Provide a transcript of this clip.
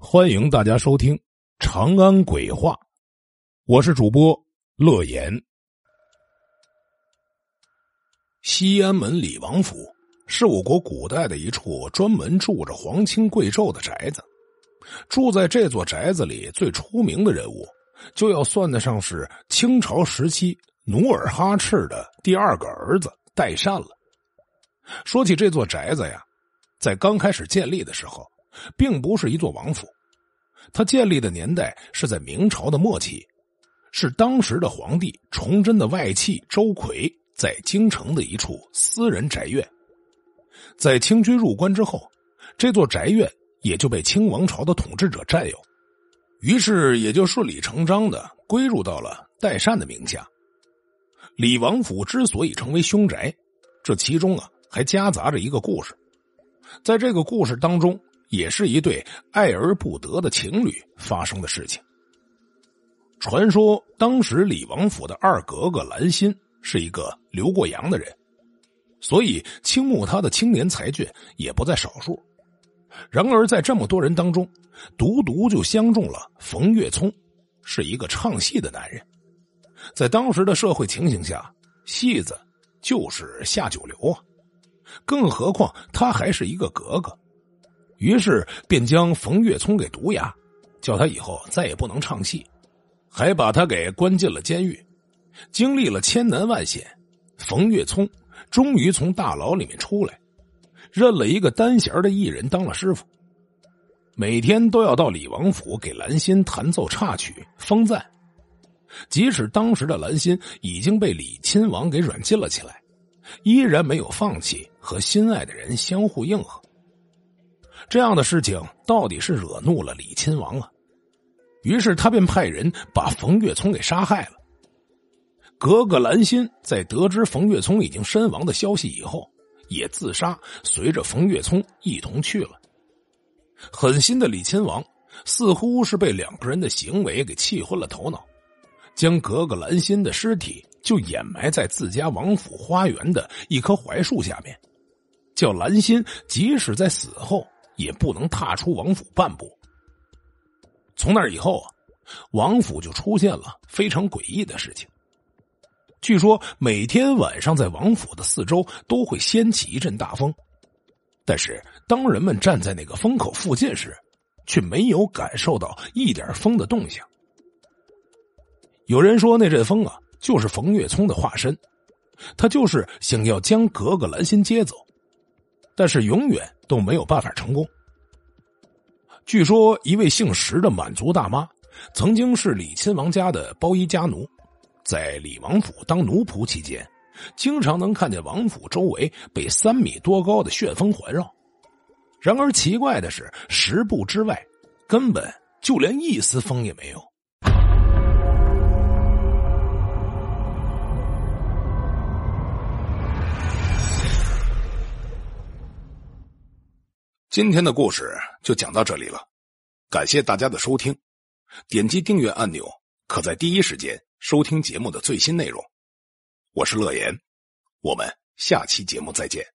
欢迎大家收听《长安鬼话》，我是主播乐言。西安门李王府是我国古代的一处专门住着皇亲贵胄的宅子。住在这座宅子里最出名的人物，就要算得上是清朝时期努尔哈赤的第二个儿子代善了。说起这座宅子呀，在刚开始建立的时候。并不是一座王府，它建立的年代是在明朝的末期，是当时的皇帝崇祯的外戚周奎在京城的一处私人宅院。在清军入关之后，这座宅院也就被清王朝的统治者占有，于是也就顺理成章的归入到了代善的名下。李王府之所以成为凶宅，这其中啊还夹杂着一个故事，在这个故事当中。也是一对爱而不得的情侣发生的事情。传说当时李王府的二格格兰心是一个留过洋的人，所以倾慕他的青年才俊也不在少数。然而在这么多人当中，独独就相中了冯月聪，是一个唱戏的男人。在当时的社会情形下，戏子就是下九流啊，更何况他还是一个格格。于是便将冯月聪给毒哑，叫他以后再也不能唱戏，还把他给关进了监狱。经历了千难万险，冯月聪终于从大牢里面出来，认了一个单弦的艺人当了师傅，每天都要到李王府给兰心弹奏插曲封赞。即使当时的兰心已经被李亲王给软禁了起来，依然没有放弃和心爱的人相互应和。这样的事情到底是惹怒了李亲王啊，于是他便派人把冯月聪给杀害了。格格兰心在得知冯月聪已经身亡的消息以后，也自杀，随着冯月聪一同去了。狠心的李亲王似乎是被两个人的行为给气昏了头脑，将格格兰心的尸体就掩埋在自家王府花园的一棵槐树下面，叫兰心即使在死后。也不能踏出王府半步。从那以后啊，王府就出现了非常诡异的事情。据说每天晚上在王府的四周都会掀起一阵大风，但是当人们站在那个风口附近时，却没有感受到一点风的动向。有人说那阵风啊，就是冯月聪的化身，他就是想要将格格兰心接走。但是永远都没有办法成功。据说一位姓石的满族大妈，曾经是李亲王家的包衣家奴，在李王府当奴仆期间，经常能看见王府周围被三米多高的旋风环绕。然而奇怪的是，十步之外根本就连一丝风也没有。今天的故事就讲到这里了，感谢大家的收听。点击订阅按钮，可在第一时间收听节目的最新内容。我是乐言，我们下期节目再见。